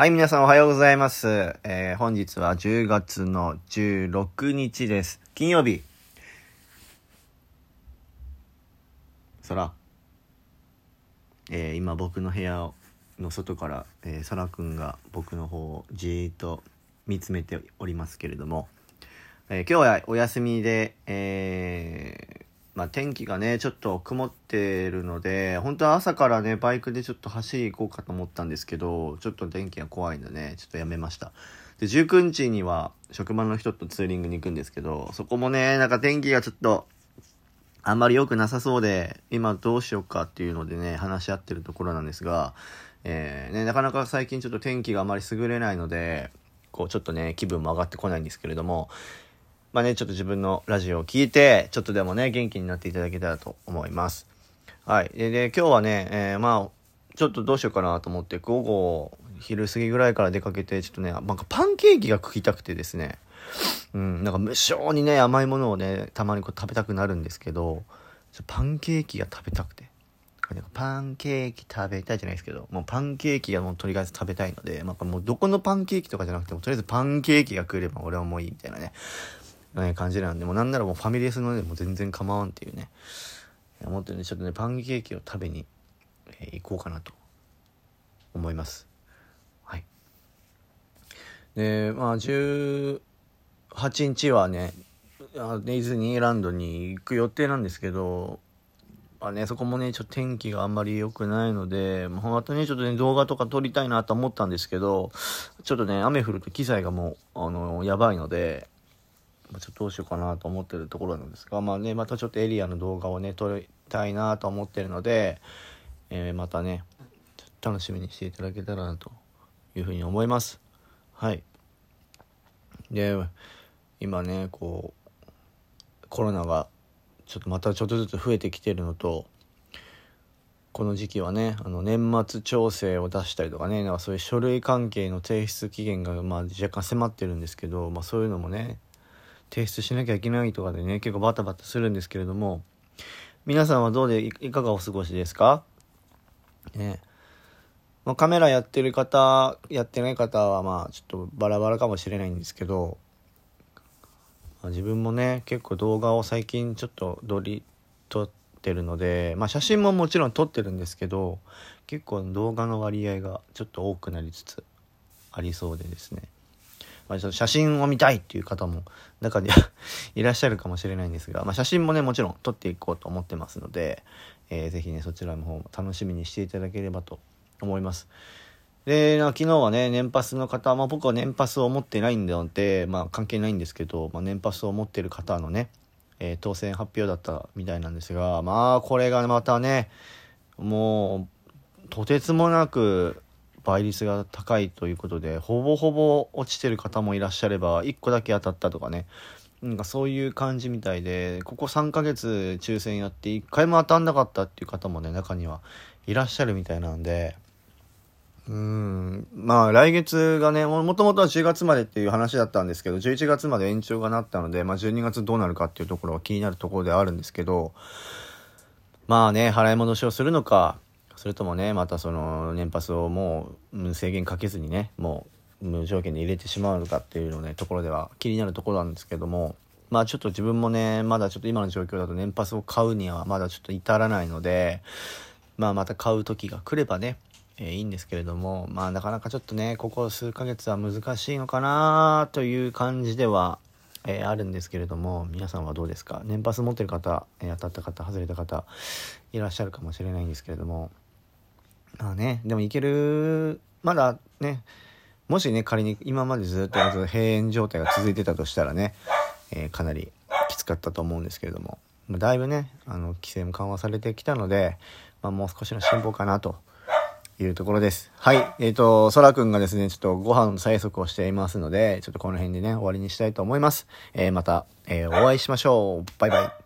はい、皆さんおはようございます。えー、本日は10月の16日です。金曜日。空。えー、今僕の部屋の外から、えー、空くんが僕の方をじーっと見つめておりますけれども、えー、今日はお休みで、え、まあ、天気がね、ちょっと曇ってるので、本当は朝からね、バイクでちょっと走り行こうかと思ったんですけど、ちょっと天気が怖いんでね、ちょっとやめました。で、19日には職場の人とツーリングに行くんですけど、そこもね、なんか天気がちょっと、あんまり良くなさそうで、今どうしようかっていうのでね、話し合ってるところなんですが、えー、ね、なかなか最近ちょっと天気があまり優れないので、こうちょっとね、気分も上がってこないんですけれども、まあね、ちょっと自分のラジオを聞いて、ちょっとでもね、元気になっていただけたらと思います。はい。で、で今日はね、えー、まあ、ちょっとどうしようかなと思って、午後、昼過ぎぐらいから出かけて、ちょっとね、なんかパンケーキが食いたくてですね、うん、なんか無性にね、甘いものをね、たまにこう食べたくなるんですけど、パンケーキが食べたくて。パンケーキ食べたいじゃないですけど、もうパンケーキがもうとりあえず食べたいので、まあ、もうどこのパンケーキとかじゃなくても、とりあえずパンケーキが食えれば俺はもういいみたいなね、ね、感じなんで、もうなんならもうファミレスのでも全然構わんっていうね、思ってるんで、ちょっとね、パンケーキを食べに、え、行こうかなと思います。はい。で、まあ、18日はね、ディズニーランドに行く予定なんですけど、まあね、そこもね、ちょっと天気があんまり良くないので、まあ、たね、ちょっとね、動画とか撮りたいなと思ったんですけど、ちょっとね、雨降ると機材がもう、あの、やばいので、ちょっとどうしようかなと思ってるところなんですが、まあね、またちょっとエリアの動画をね、撮りたいなと思ってるので、えー、またね、楽しみにしていただけたらなというふうに思います。はい。で、今ね、こう、コロナがちょっとまたちょっとずつ増えてきてるのと、この時期はね、あの年末調整を出したりとかね、なんかそういう書類関係の提出期限がまあ若干迫ってるんですけど、まあそういうのもね、提出しなきゃいけないとかでね、結構バタバタするんですけれども、皆さんはどうでいかがお過ごしですか？ね。まあ、カメラやってる方、やってない方はまあちょっとバラバラかもしれないんですけど、まあ、自分もね、結構動画を最近ちょっと撮り、撮ってるので、まあ写真ももちろん撮ってるんですけど、結構動画の割合がちょっと多くなりつつありそうでですね。まあ、ちょっと写真を見たいっていう方も中には いらっしゃるかもしれないんですが、まあ、写真もね、もちろん撮っていこうと思ってますので、えー、ぜひね、そちらの方も楽しみにしていただければと思います。で、昨日はね、年パスの方、まあ僕は年パスを持ってないんで、まあ関係ないんですけど、まあ年パスを持ってる方のね、えー、当選発表だったみたいなんですが、まあこれがまたね、もう、とてつもなく倍率が高いということで、ほぼほぼ落ちてる方もいらっしゃれば、1個だけ当たったとかね、なんかそういう感じみたいで、ここ3ヶ月抽選やって1回も当たんなかったっていう方もね、中にはいらっしゃるみたいなんで、うん、まあ来月がね、もともとは10月までっていう話だったんですけど、11月まで延長がなったので、まあ12月どうなるかっていうところは気になるところではあるんですけど、まあね、払い戻しをするのか、それともねまたその年パスをもう制限かけずにねもう無条件で入れてしまうのかっていうのねところでは気になるところなんですけどもまあちょっと自分もねまだちょっと今の状況だと年パスを買うにはまだちょっと至らないのでまあまた買う時が来ればねえ、いいんですけれどもまあなかなかちょっとねここ数ヶ月は難しいのかなという感じではえー、あるんですけれども皆さんはどうですか？年パス持ってる方、えー、当たった方外れた方いらっしゃるかもしれないんですけれども。まあね、でもいける、まだね、もしね、仮に今までずっと閉園状態が続いてたとしたらね、えー、かなりきつかったと思うんですけれども、まあ、だいぶね、あの、規制も緩和されてきたので、まあ、もう少しの進歩かなというところです。はい。えっ、ー、と、そらくんがですね、ちょっとご飯の催促をしていますので、ちょっとこの辺でね、終わりにしたいと思います。えー、また、えお会いしましょう。バイバイ。